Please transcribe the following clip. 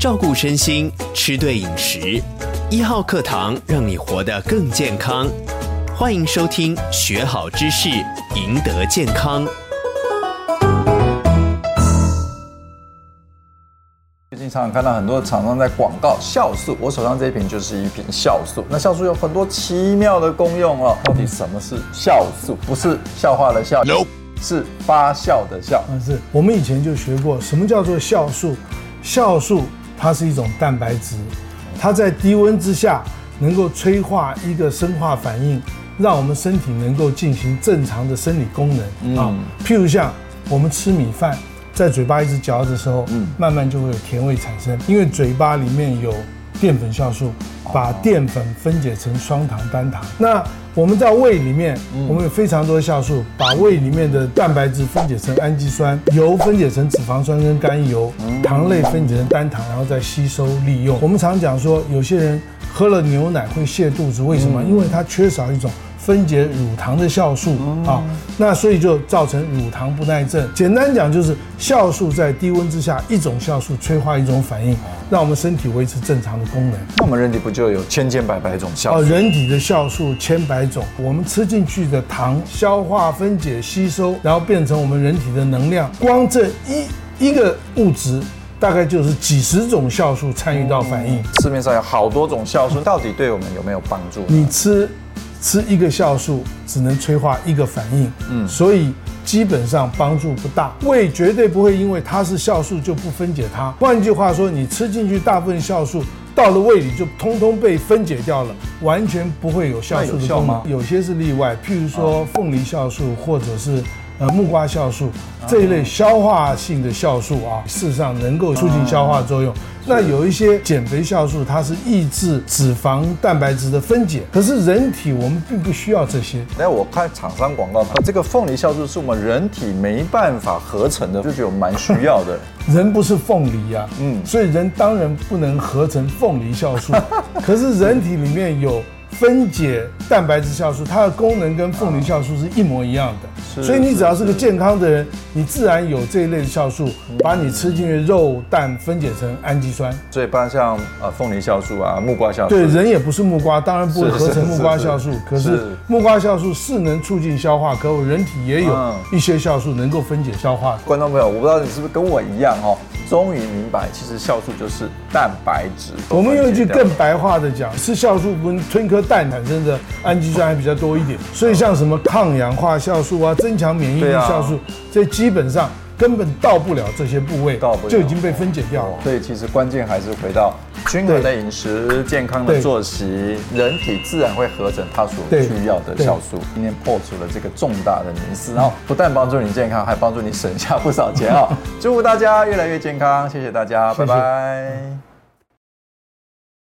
照顾身心，吃对饮食。一号课堂让你活得更健康。欢迎收听，学好知识，赢得健康。最近常常看到很多厂商在广告酵素，我手上这一瓶就是一瓶酵素。那酵素有很多奇妙的功用哦。到底什么是酵素？不是笑话的笑。No. 是发酵的酵，嗯，是我们以前就学过，什么叫做酵素？酵素它是一种蛋白质，它在低温之下能够催化一个生化反应，让我们身体能够进行正常的生理功能啊。譬如像我们吃米饭，在嘴巴一直嚼的时候，嗯，慢慢就会有甜味产生，因为嘴巴里面有淀粉酵素，把淀粉分解成双糖、单糖。那我们在胃里面，我们有非常多的酵素，把胃里面的蛋白质分解成氨基酸，油分解成脂肪酸跟甘油，糖类分解成单糖，然后再吸收利用。我们常讲说，有些人喝了牛奶会泻肚子，为什么？因为它缺少一种。分解乳糖的酵素啊，那所以就造成乳糖不耐症。简单讲就是酵素在低温之下，一种酵素催化一种反应，让我们身体维持正常的功能。那我们人体不就有千千百百种酵素？人体的酵素千百种，我们吃进去的糖消化分解吸收，然后变成我们人体的能量。光这一一个物质，大概就是几十种酵素参与到反应。市面上有好多种酵素，到底对我们有没有帮助？你吃。吃一个酵素只能催化一个反应，嗯，所以基本上帮助不大。胃绝对不会因为它是酵素就不分解它。换句话说，你吃进去大部分酵素到了胃里就通通被分解掉了，完全不会有酵素的功能。有些是例外，譬如说凤梨酵素或者是呃木瓜酵素这一类消化性的酵素啊，事实上能够促进消化作用。那有一些减肥酵素，它是抑制脂肪蛋白质的分解，可是人体我们并不需要这些。来我看厂商广告，这个凤梨酵素是我们人体没办法合成的，就觉得蛮需要的。人不是凤梨呀，嗯，所以人当然不能合成凤梨酵素，可是人体里面有。分解蛋白质酵素，它的功能跟凤梨酵素是一模一样的，所以你只要是个健康的人，你自然有这一类的酵素，把你吃进去肉蛋分解成氨基酸。所以，包括像呃凤梨酵素啊、木瓜酵素，对，人也不是木瓜，当然不会合成木瓜酵素。可是木瓜酵素是能促进消化，可我人体也有一些酵素能够分解消化。观众朋友，我不知道你是不是跟我一样哦。终于明白，其实酵素就是蛋白质。我们用一句更白话的讲，是酵素跟吞颗蛋产生的氨基酸还比较多一点。所以像什么抗氧化酵素啊、增强免疫力酵素，这基本上。根本到不了这些部位，到不了就已经被分解掉了。所以其实关键还是回到均衡的饮食、健康的作息，人体自然会合成它所需要的酵素。今天破除了这个重大的迷思，然后不但帮助你健康，还帮助你省下不少钱啊！祝福大家越来越健康，谢谢大家，拜拜。